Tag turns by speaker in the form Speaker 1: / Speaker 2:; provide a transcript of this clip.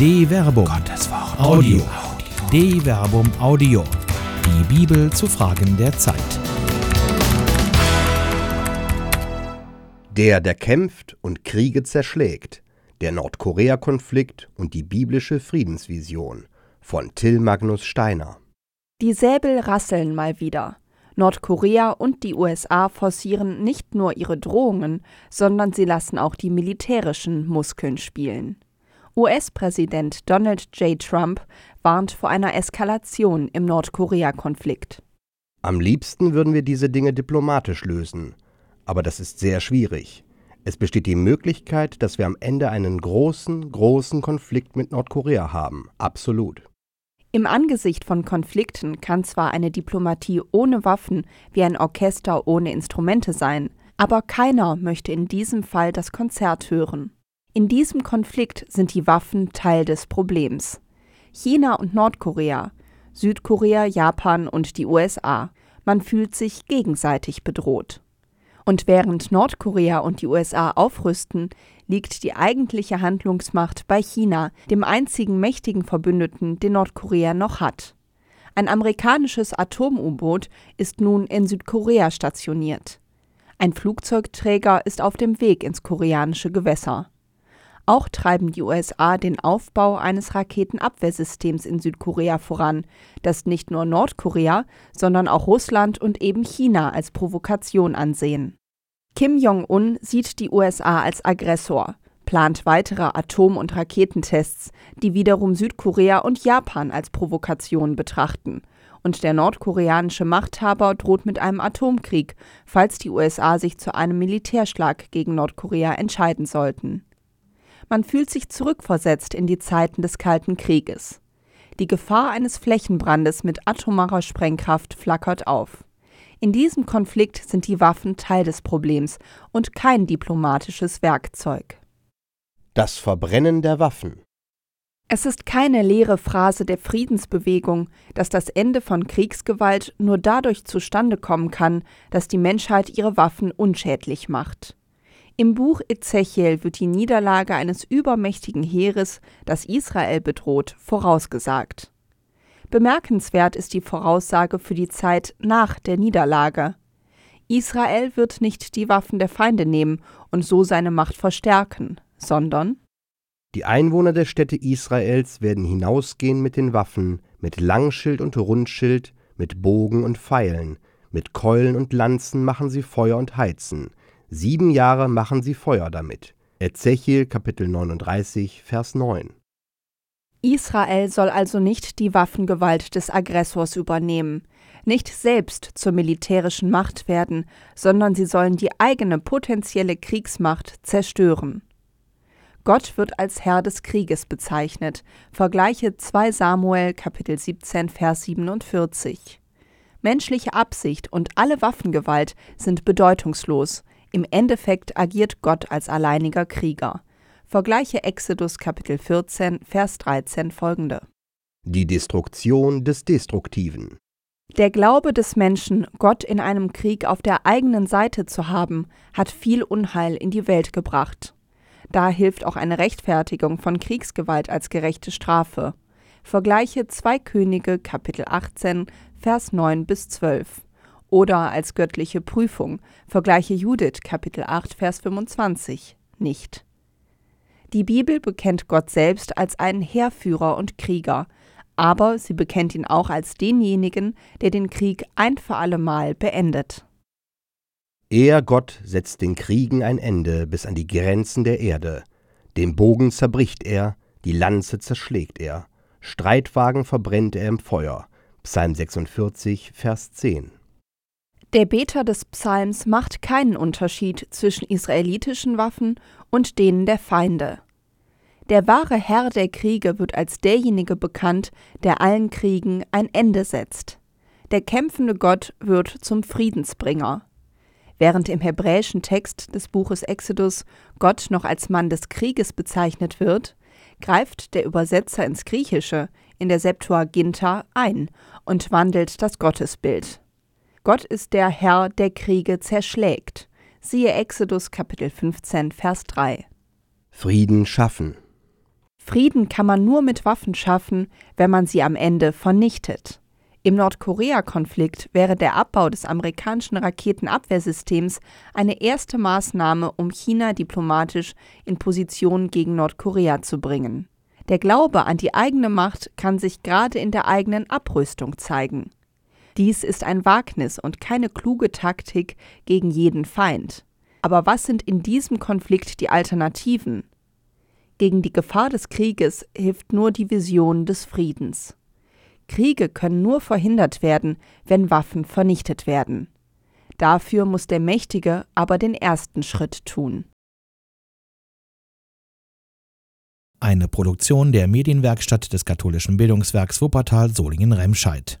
Speaker 1: De Verbum. Gottes Wort. Audio. De Verbum Audio. Die Bibel zu Fragen der Zeit.
Speaker 2: Der, der kämpft und Kriege zerschlägt. Der Nordkorea-Konflikt und die biblische Friedensvision von Till Magnus Steiner.
Speaker 3: Die Säbel rasseln mal wieder. Nordkorea und die USA forcieren nicht nur ihre Drohungen, sondern sie lassen auch die militärischen Muskeln spielen. US-Präsident Donald J. Trump warnt vor einer Eskalation im Nordkorea-Konflikt.
Speaker 2: Am liebsten würden wir diese Dinge diplomatisch lösen, aber das ist sehr schwierig. Es besteht die Möglichkeit, dass wir am Ende einen großen, großen Konflikt mit Nordkorea haben. Absolut.
Speaker 3: Im Angesicht von Konflikten kann zwar eine Diplomatie ohne Waffen wie ein Orchester ohne Instrumente sein, aber keiner möchte in diesem Fall das Konzert hören. In diesem Konflikt sind die Waffen Teil des Problems. China und Nordkorea, Südkorea, Japan und die USA. Man fühlt sich gegenseitig bedroht. Und während Nordkorea und die USA aufrüsten, liegt die eigentliche Handlungsmacht bei China, dem einzigen mächtigen Verbündeten, den Nordkorea noch hat. Ein amerikanisches Atom-U-Boot ist nun in Südkorea stationiert. Ein Flugzeugträger ist auf dem Weg ins koreanische Gewässer. Auch treiben die USA den Aufbau eines Raketenabwehrsystems in Südkorea voran, das nicht nur Nordkorea, sondern auch Russland und eben China als Provokation ansehen. Kim Jong-un sieht die USA als Aggressor, plant weitere Atom- und Raketentests, die wiederum Südkorea und Japan als Provokation betrachten. Und der nordkoreanische Machthaber droht mit einem Atomkrieg, falls die USA sich zu einem Militärschlag gegen Nordkorea entscheiden sollten. Man fühlt sich zurückversetzt in die Zeiten des Kalten Krieges. Die Gefahr eines Flächenbrandes mit atomarer Sprengkraft flackert auf. In diesem Konflikt sind die Waffen Teil des Problems und kein diplomatisches Werkzeug.
Speaker 2: Das Verbrennen der Waffen.
Speaker 3: Es ist keine leere Phrase der Friedensbewegung, dass das Ende von Kriegsgewalt nur dadurch zustande kommen kann, dass die Menschheit ihre Waffen unschädlich macht. Im Buch Ezechiel wird die Niederlage eines übermächtigen Heeres, das Israel bedroht, vorausgesagt. Bemerkenswert ist die Voraussage für die Zeit nach der Niederlage. Israel wird nicht die Waffen der Feinde nehmen und so seine Macht verstärken, sondern
Speaker 2: Die Einwohner der Städte Israels werden hinausgehen mit den Waffen, mit Langschild und Rundschild, mit Bogen und Pfeilen, mit Keulen und Lanzen machen sie Feuer und heizen. Sieben Jahre machen sie Feuer damit. Ezechiel Kapitel 39, Vers 9.
Speaker 3: Israel soll also nicht die Waffengewalt des Aggressors übernehmen, nicht selbst zur militärischen Macht werden, sondern sie sollen die eigene potenzielle Kriegsmacht zerstören. Gott wird als Herr des Krieges bezeichnet. Vergleiche 2 Samuel Kapitel 17 Vers 47. Menschliche Absicht und alle Waffengewalt sind bedeutungslos. Im Endeffekt agiert Gott als alleiniger Krieger. Vergleiche Exodus Kapitel 14, Vers 13 folgende.
Speaker 2: Die Destruktion des Destruktiven.
Speaker 3: Der Glaube des Menschen, Gott in einem Krieg auf der eigenen Seite zu haben, hat viel Unheil in die Welt gebracht. Da hilft auch eine Rechtfertigung von Kriegsgewalt als gerechte Strafe. Vergleiche 2 Könige Kapitel 18, Vers 9 bis 12. Oder als göttliche Prüfung. Vergleiche Judith Kapitel 8, Vers 25. Nicht. Die Bibel bekennt Gott selbst als einen Heerführer und Krieger, aber sie bekennt ihn auch als denjenigen, der den Krieg ein für allemal beendet.
Speaker 2: Er, Gott, setzt den Kriegen ein Ende bis an die Grenzen der Erde. Den Bogen zerbricht er, die Lanze zerschlägt er, Streitwagen verbrennt er im Feuer. Psalm 46, Vers 10.
Speaker 3: Der Beter des Psalms macht keinen Unterschied zwischen israelitischen Waffen und denen der Feinde. Der wahre Herr der Kriege wird als derjenige bekannt, der allen Kriegen ein Ende setzt. Der kämpfende Gott wird zum Friedensbringer. Während im hebräischen Text des Buches Exodus Gott noch als Mann des Krieges bezeichnet wird, greift der Übersetzer ins Griechische in der Septuaginta ein und wandelt das Gottesbild. Gott ist der Herr, der Kriege zerschlägt. Siehe Exodus Kapitel 15, Vers 3.
Speaker 2: Frieden schaffen.
Speaker 3: Frieden kann man nur mit Waffen schaffen, wenn man sie am Ende vernichtet. Im Nordkorea-Konflikt wäre der Abbau des amerikanischen Raketenabwehrsystems eine erste Maßnahme, um China diplomatisch in Position gegen Nordkorea zu bringen. Der Glaube an die eigene Macht kann sich gerade in der eigenen Abrüstung zeigen. Dies ist ein Wagnis und keine kluge Taktik gegen jeden Feind. Aber was sind in diesem Konflikt die Alternativen? Gegen die Gefahr des Krieges hilft nur die Vision des Friedens. Kriege können nur verhindert werden, wenn Waffen vernichtet werden. Dafür muss der Mächtige aber den ersten Schritt tun.
Speaker 1: Eine Produktion der Medienwerkstatt des katholischen Bildungswerks Wuppertal Solingen-Remscheid.